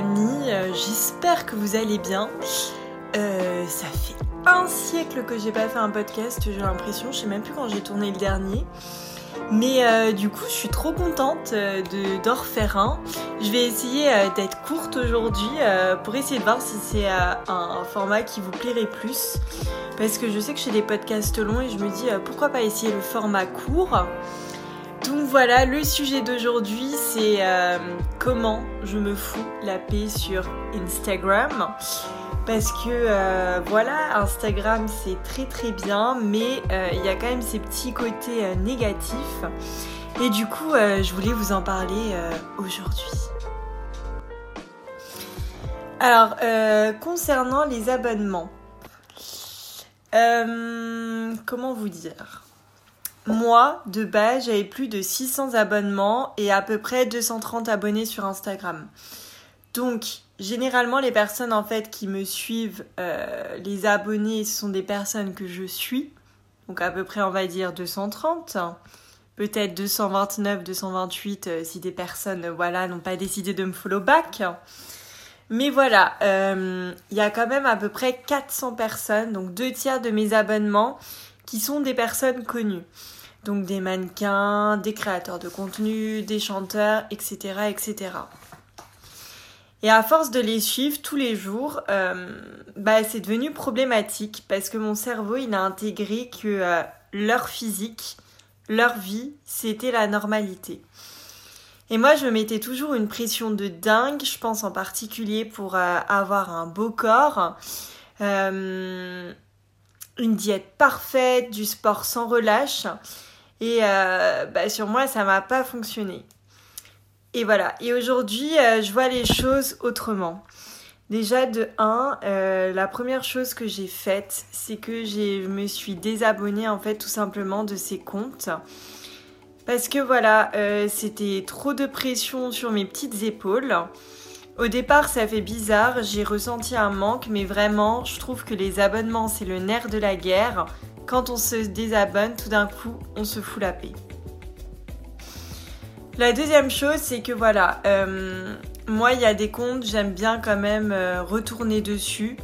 euh, j'espère que vous allez bien. Euh, ça fait un siècle que j'ai pas fait un podcast, j'ai l'impression, je sais même plus quand j'ai tourné le dernier. Mais euh, du coup, je suis trop contente de d'en refaire un. Je vais essayer d'être courte aujourd'hui pour essayer de voir si c'est un format qui vous plairait plus. Parce que je sais que j'ai des podcasts longs et je me dis pourquoi pas essayer le format court? Donc voilà, le sujet d'aujourd'hui, c'est euh, comment je me fous la paix sur Instagram. Parce que euh, voilà, Instagram c'est très très bien, mais euh, il y a quand même ces petits côtés négatifs. Et du coup, je voulais vous en parler aujourd'hui. Alors, concernant les abonnements, comment vous dire? Moi, de base, j'avais plus de 600 abonnements et à peu près 230 abonnés sur Instagram. Donc, généralement, les personnes en fait qui me suivent, euh, les abonnés, ce sont des personnes que je suis. Donc, à peu près, on va dire 230. Peut-être 229, 228 euh, si des personnes, voilà, n'ont pas décidé de me follow back. Mais voilà, euh, il y a quand même à peu près 400 personnes, donc deux tiers de mes abonnements qui sont des personnes connues. Donc des mannequins, des créateurs de contenu, des chanteurs, etc. etc. Et à force de les suivre tous les jours, euh, bah, c'est devenu problématique parce que mon cerveau, il a intégré que euh, leur physique, leur vie, c'était la normalité. Et moi, je me mettais toujours une pression de dingue, je pense en particulier pour euh, avoir un beau corps une diète parfaite, du sport sans relâche. Et euh, bah, sur moi, ça m'a pas fonctionné. Et voilà. Et aujourd'hui, euh, je vois les choses autrement. Déjà, de 1, euh, la première chose que j'ai faite, c'est que je me suis désabonnée en fait tout simplement de ces comptes. Parce que voilà, c'était trop de pression sur mes petites épaules. Au départ, ça fait bizarre, j'ai ressenti un manque, mais vraiment, je trouve que les abonnements, c'est le nerf de la guerre. Quand on se désabonne, tout d'un coup, on se fout la paix. La deuxième chose, c'est que voilà, euh, moi, il y a des comptes, j'aime bien quand même euh, retourner dessus.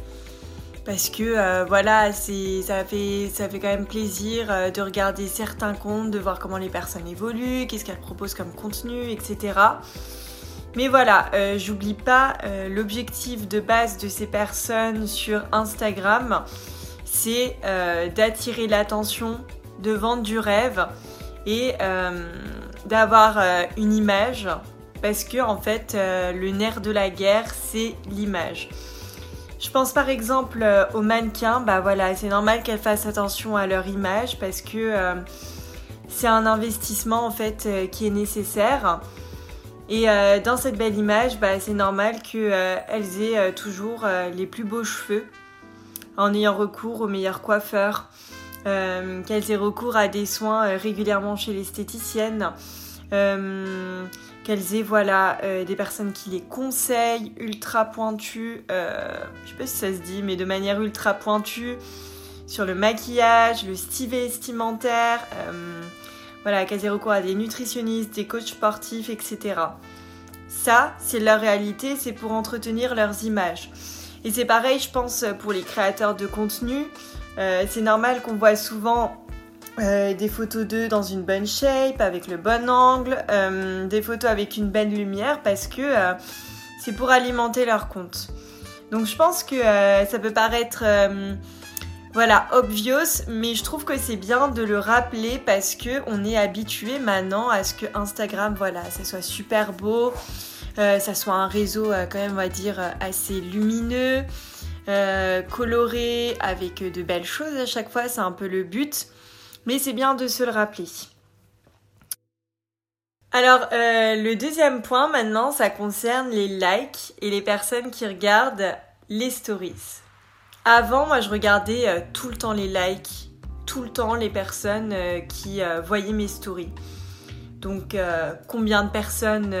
Parce que euh, voilà, ça fait, ça fait quand même plaisir de regarder certains comptes, de voir comment les personnes évoluent, qu'est-ce qu'elles proposent comme contenu, etc. Mais voilà, euh, j'oublie pas euh, l'objectif de base de ces personnes sur Instagram, c'est euh, d'attirer l'attention, de vendre du rêve et d'avoir une image parce que en fait le nerf de la guerre c'est l'image. Je pense par exemple aux mannequins, bah voilà, c'est normal qu'elles fassent attention à leur image parce que c'est un investissement en fait qui est nécessaire. Et euh, dans cette belle image, bah, c'est normal qu'elles euh, aient euh, toujours les plus beaux cheveux en ayant recours aux meilleurs coiffeurs, qu'elles aient recours à des soins régulièrement chez l'esthéticienne, qu'elles aient voilà, des personnes qui les conseillent, ultra pointues, je sais pas si ça se dit, mais de manière ultra pointue sur le maquillage, le style vestimentaire voilà, qu'elles aient recours à des nutritionnistes, des coachs sportifs, etc. Ça, c'est leur réalité, c'est pour entretenir leurs images. Et c'est pareil, je pense, pour les créateurs de contenu. Euh, c'est normal qu'on voit souvent euh, des photos d'eux dans une bonne shape, avec le bon angle, euh, des photos avec une belle lumière, parce que c'est pour alimenter leur compte. Donc je pense que ça peut paraître voilà, obvious, mais je trouve que c'est bien de le rappeler parce que on est habitué maintenant à ce que Instagram, voilà, ça soit super beau, euh, ça soit un réseau euh, quand même, on va dire, euh, assez lumineux, coloré, avec de belles choses à chaque fois, c'est un peu le but, mais c'est bien de se le rappeler. Alors, le deuxième point maintenant, ça concerne les likes et les personnes qui regardent les stories. Avant, moi, je regardais euh, tout le temps les likes, tout le temps les personnes euh, qui euh, voyaient mes stories. Donc, combien de personnes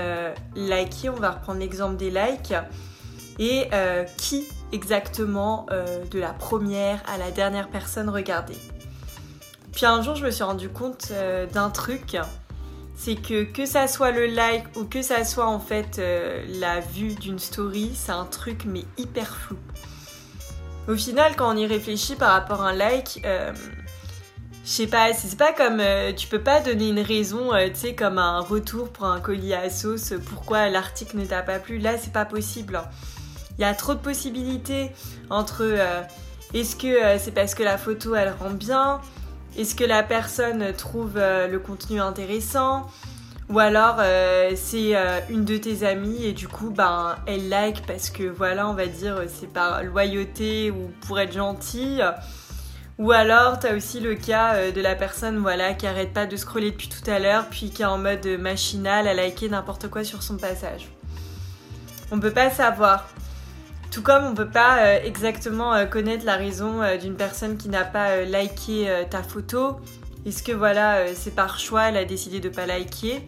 likaient On va reprendre l'exemple des likes. Et qui exactement de la première à la dernière personne regardait. Puis un jour, je me suis rendu compte d'un truc. c'est que que ça soit le like ou que ça soit en fait la vue d'une story, c'est un truc mais hyper flou. Au final, quand on y réfléchit par rapport à un like, euh, je sais pas, c'est pas comme euh, tu peux pas donner une raison, tu sais, comme un retour pour un colis à sauce, pourquoi l'article ne t'a pas plu. Là, c'est pas possible. Il y a trop de possibilités entre est-ce que c'est parce que la photo elle rend bien, est-ce que la personne trouve euh, le contenu intéressant? Ou alors euh, c'est euh, une de tes amies et du coup ben elle like parce que voilà on va dire c'est par loyauté ou pour être gentille. Ou alors t'as aussi le cas de la personne voilà qui arrête pas de scroller depuis tout à l'heure puis qui est en mode machinal à liker n'importe quoi sur son passage. On peut pas savoir. Tout comme on peut pas euh, exactement euh, connaître la raison euh, d'une personne qui n'a pas liké ta photo. Est-ce que voilà, c'est par choix, elle a décidé de pas liker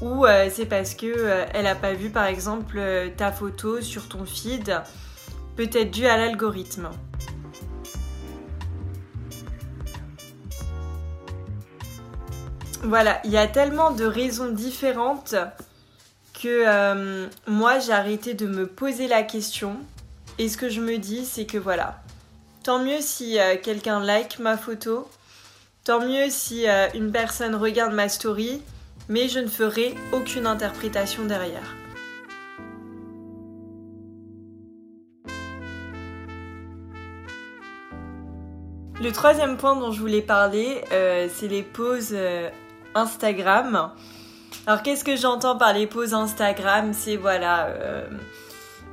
ou c'est parce que elle a pas vu par exemple ta photo sur ton feed, peut-être dû à l'algorithme? Voilà, il y a tellement de raisons différentes que euh, moi j'ai arrêté de me poser la question. Et ce que je me dis, c'est que voilà, tant mieux si euh, quelqu'un like ma photo, tant mieux si euh, une personne regarde ma story, mais je ne ferai aucune interprétation derrière. Le troisième point dont je voulais parler, c'est les pauses Instagram. Alors qu'est-ce que j'entends par les poses Instagram? C'est voilà, euh,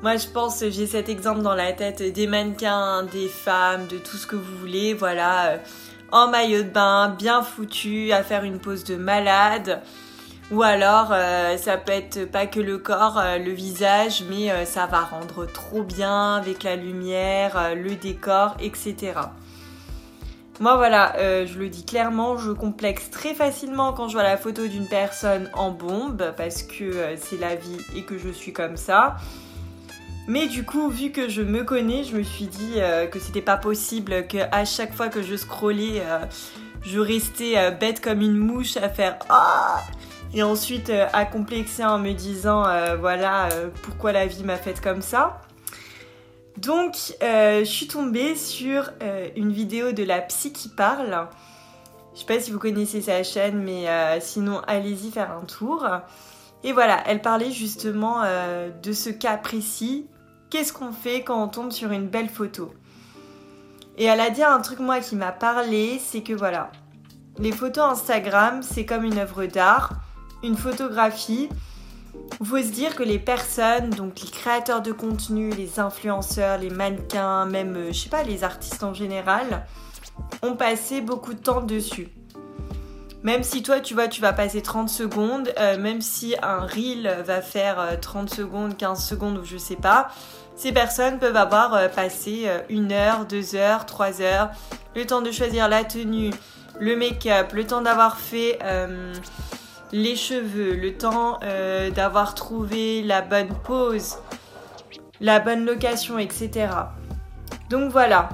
moi je pense j'ai cet exemple dans la tête des mannequins, des femmes, de tout ce que vous voulez, voilà, euh, en maillot de bain, bien foutu, à faire une pose de malade. Ou alors euh, ça peut être pas que le corps, le visage, mais ça va rendre trop bien avec la lumière, le décor, etc. Moi voilà, euh, je le dis clairement, je complexe très facilement quand je vois la photo d'une personne en bombe parce que euh, c'est la vie et que je suis comme ça. Mais du coup, vu que je me connais, je me suis dit euh, que c'était pas possible que à chaque fois que je scrollais, je restais bête comme une mouche à faire ah et ensuite à complexer en me disant voilà pourquoi la vie m'a faite comme ça? Donc, euh, je suis tombée sur euh, une vidéo de la psy qui parle. Je sais pas si vous connaissez sa chaîne, mais euh, sinon, allez-y faire un tour. Et voilà, elle parlait justement de ce cas précis. Qu'est-ce qu'on fait quand on tombe sur une belle photo? Et elle a dit un truc, moi, qui m'a parlé, c'est que voilà, les photos Instagram, c'est comme une œuvre d'art, une photographie il faut se dire que les personnes, donc les créateurs de contenu, les influenceurs, les mannequins, même, euh, je sais pas, les artistes en général, ont passé beaucoup de temps dessus. Même si toi, tu vois, tu vas passer 30 secondes, euh, même si un reel va faire 30 euh, secondes, 15 secondes ou je sais pas, ces personnes peuvent avoir passé une heure, deux heures, trois heures, le temps de choisir la tenue, le make-up, le temps d'avoir fait les cheveux, le temps euh, d'avoir trouvé la bonne pose, la bonne location, etc. Donc voilà.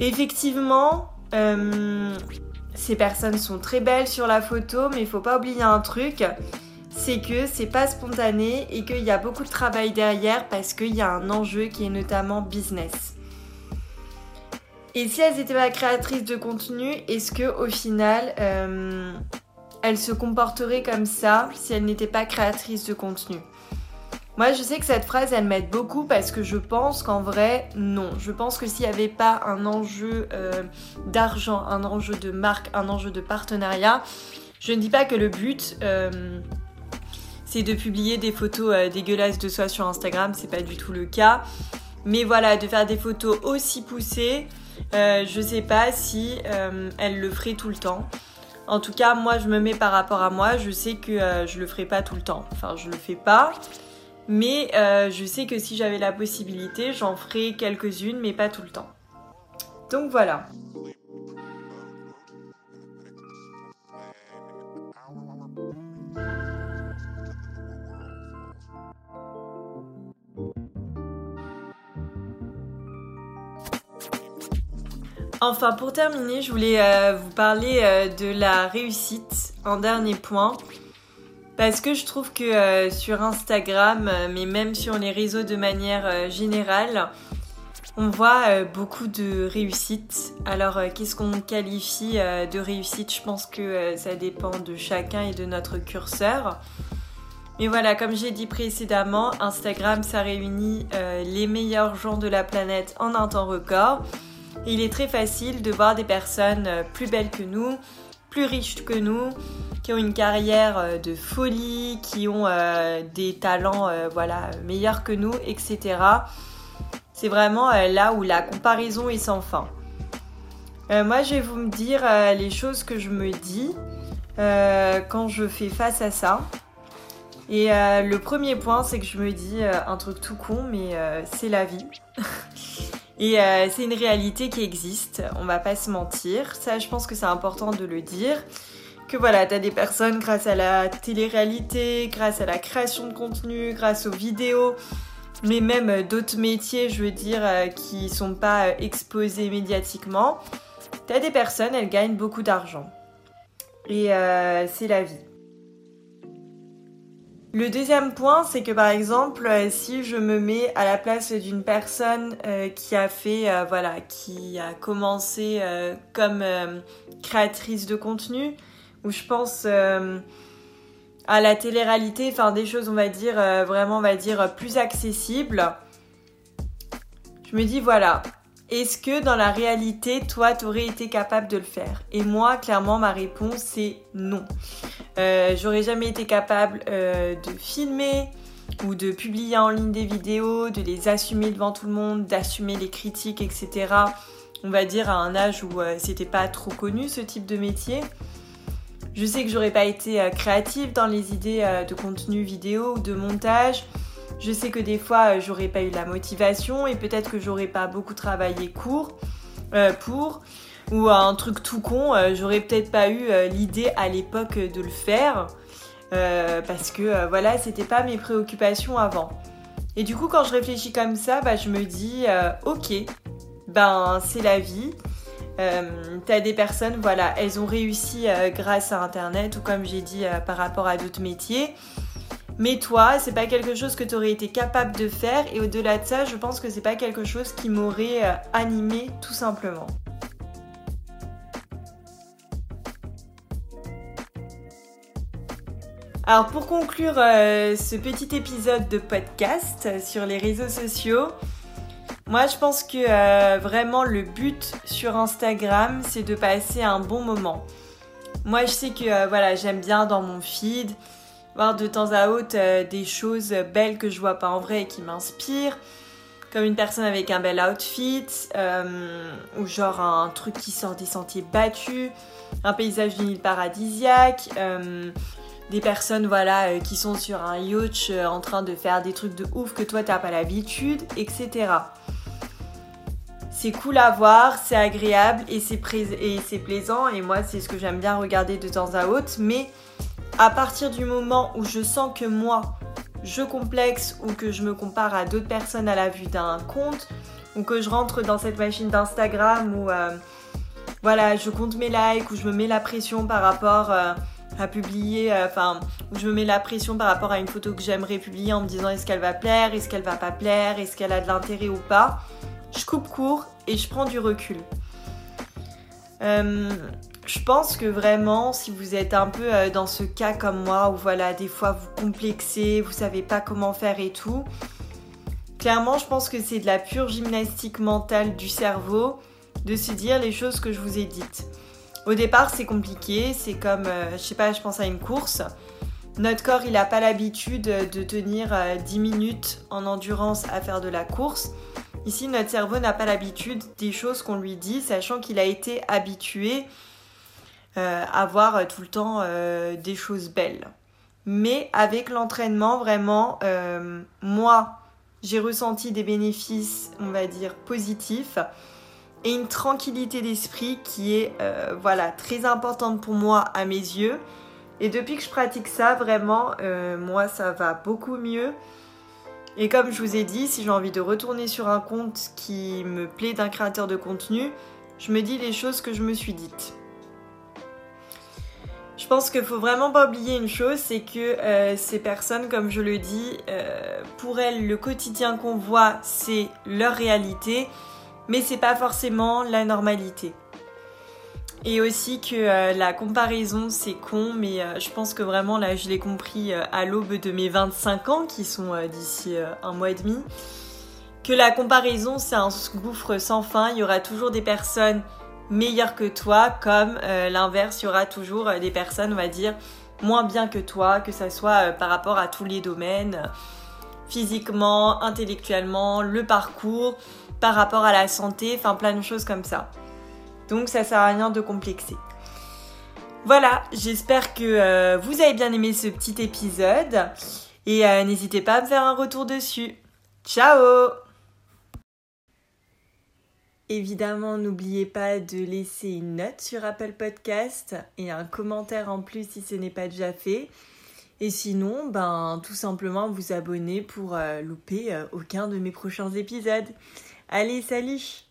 Effectivement, euh, ces personnes sont très belles sur la photo, mais il faut pas oublier un truc, c'est que c'est pas spontané et qu'il y a beaucoup de travail derrière parce qu'il y a un enjeu qui est notamment business. Et si elles étaient pas créatrices de contenu, est-ce que au final, euh, elle se comporterait comme ça si elle n'était pas créatrice de contenu? Moi, je sais que cette phrase, elle m'aide beaucoup parce que je pense qu'en vrai, non. Je pense que s'il n'y avait pas un enjeu euh, d'argent, un enjeu de marque, un enjeu de partenariat, je ne dis pas que le but, euh, c'est de publier des photos euh, dégueulasses de soi sur Instagram, c'est pas du tout le cas. Mais voilà, de faire des photos aussi poussées, je sais pas si elle le ferait tout le temps. En tout cas, moi, je me mets par rapport à moi. Je sais que euh, je le ferai pas tout le temps. Enfin, je le fais pas. Mais euh, je sais que si j'avais la possibilité, j'en ferais quelques-unes, mais pas tout le temps. Donc voilà. Enfin, pour terminer, je voulais euh, vous parler euh, de la réussite en dernier point. Parce que je trouve que sur Instagram, mais même sur les réseaux de manière générale, on voit beaucoup de réussite. Alors, qu'est-ce qu'on qualifie de réussite? Je pense que ça dépend de chacun et de notre curseur. Mais voilà, comme j'ai dit précédemment, Instagram, ça réunit euh, les meilleurs gens de la planète en un temps record. Et il est très facile de voir des personnes euh, plus belles que nous, plus riches que nous, qui ont une carrière euh, de folie, qui ont des talents voilà, meilleurs que nous, etc. C'est vraiment là où la comparaison est sans fin. moi, je vais vous me dire les choses que je me dis quand je fais face à ça. Et euh, le premier point, c'est que je me dis euh, un truc tout con, mais euh, c'est la vie. Et c'est une réalité qui existe, on va pas se mentir. Ça, je pense que c'est important de le dire. Que voilà, t'as des personnes grâce à la télé-réalité, grâce à la création de contenu, grâce aux vidéos, mais même d'autres métiers, je veux dire, qui sont pas exposés médiatiquement. T'as des personnes, elles gagnent beaucoup d'argent. Et c'est la vie. Le deuxième point, c'est que par exemple, euh, si je me mets à la place d'une personne euh, qui a fait, euh, voilà, qui a commencé comme créatrice de contenu, où je pense à la télé-réalité, enfin des choses, on va dire, vraiment, on va dire, plus accessibles, je me dis, voilà, est-ce que dans la réalité, toi, tu aurais été capable de le faire? Et moi, clairement, ma réponse, c'est non. Euh, j'aurais jamais été capable euh, de filmer ou de publier en ligne des vidéos, de les assumer devant tout le monde, d'assumer les critiques, etc. On va dire à un âge où euh, c'était pas trop connu ce type de métier. Je sais que j'aurais pas été créative dans les idées de contenu vidéo ou de montage. Je sais que des fois, euh, j'aurais pas eu la motivation et peut-être que j'aurais pas beaucoup travaillé court euh, pour. Ou un truc tout con, euh, j'aurais peut-être pas eu l'idée à l'époque de le faire. parce que voilà, c'était pas mes préoccupations avant. Et du coup, quand je réfléchis comme ça, bah, je me dis, ok, ben c'est la vie. T'as des personnes, voilà, elles ont réussi grâce à Internet ou comme j'ai dit par rapport à d'autres métiers. Mais toi, c'est pas quelque chose que tu aurais été capable de faire et au-delà de ça, je pense que c'est pas quelque chose qui m'aurait euh, animé tout simplement. Alors pour conclure euh, ce petit épisode de podcast sur les réseaux sociaux, moi je pense que euh, vraiment le but sur Instagram c'est de passer un bon moment. Moi je sais que voilà j'aime bien dans mon feed voir de temps à autre euh, des choses belles que je vois pas en vrai et qui m'inspirent. Comme une personne avec un bel outfit, euh, ou genre un truc qui sort des sentiers battus, un paysage d'une île paradisiaque, euh, des personnes voilà qui sont sur un yacht en train de faire des trucs de ouf que toi t'as pas l'habitude, etc. C'est cool à voir, c'est agréable et c'est plaisant et moi c'est ce que j'aime bien regarder de temps à autre, mais à partir du moment où je sens que moi, je complexe ou que je me compare à d'autres personnes à la vue d'un compte, ou que je rentre dans cette machine d'Instagram où euh, voilà, je compte mes likes, ou je me mets la pression par rapport euh, à publier, euh, enfin, où je me mets la pression par rapport à une photo que j'aimerais publier en me disant est-ce qu'elle va plaire, est-ce qu'elle va pas plaire, est-ce qu'elle a de l'intérêt ou pas. Je coupe court et je prends du recul. Je pense que vraiment, si vous êtes un peu euh, dans ce cas comme moi, où voilà, des fois vous complexez, vous savez pas comment faire et tout, clairement, je pense que c'est de la pure gymnastique mentale du cerveau de se dire les choses que je vous ai dites. Au départ, c'est compliqué, c'est comme, euh, je sais pas, je pense à une course. Notre corps, il n'a pas l'habitude de tenir 10 euh, minutes en endurance à faire de la course. Ici, notre cerveau n'a pas l'habitude des choses qu'on lui dit, sachant qu'il a été habitué euh, avoir euh, tout le temps euh, des choses belles. Mais avec l'entraînement, vraiment, moi, j'ai ressenti des bénéfices, on va dire, positifs et une tranquillité d'esprit qui est voilà très importante pour moi à mes yeux. Et depuis que je pratique ça, vraiment, moi, ça va beaucoup mieux. Et comme je vous ai dit, si j'ai envie de retourner sur un compte qui me plaît d'un créateur de contenu, je me dis les choses que je me suis dites. Je pense qu'il faut vraiment pas oublier une chose, c'est que euh, ces personnes, comme je le dis, euh, pour elles, le quotidien qu'on voit, c'est leur réalité, mais c'est pas forcément la normalité. Et aussi que euh, la comparaison, c'est con, mais je pense que vraiment, là, je l'ai compris à l'aube de mes 25 ans, qui sont d'ici un mois et demi, que la comparaison, c'est un gouffre sans fin. Il y aura toujours des personnes meilleures que toi, comme euh, l'inverse, il y aura toujours euh, des personnes, on va dire, moins bien que toi, que ça soit euh, par rapport à tous les domaines, physiquement, intellectuellement, le parcours, par rapport à la santé, enfin plein de choses comme ça. Donc ça sert à rien de complexer. Voilà, j'espère que vous avez bien aimé ce petit épisode et n'hésitez pas à me faire un retour dessus. Ciao Évidemment, n'oubliez pas de laisser une note sur Apple Podcast et un commentaire en plus si ce n'est pas déjà fait. Et sinon, ben, tout simplement vous abonner pour euh, louper euh, aucun de mes prochains épisodes. Allez, salut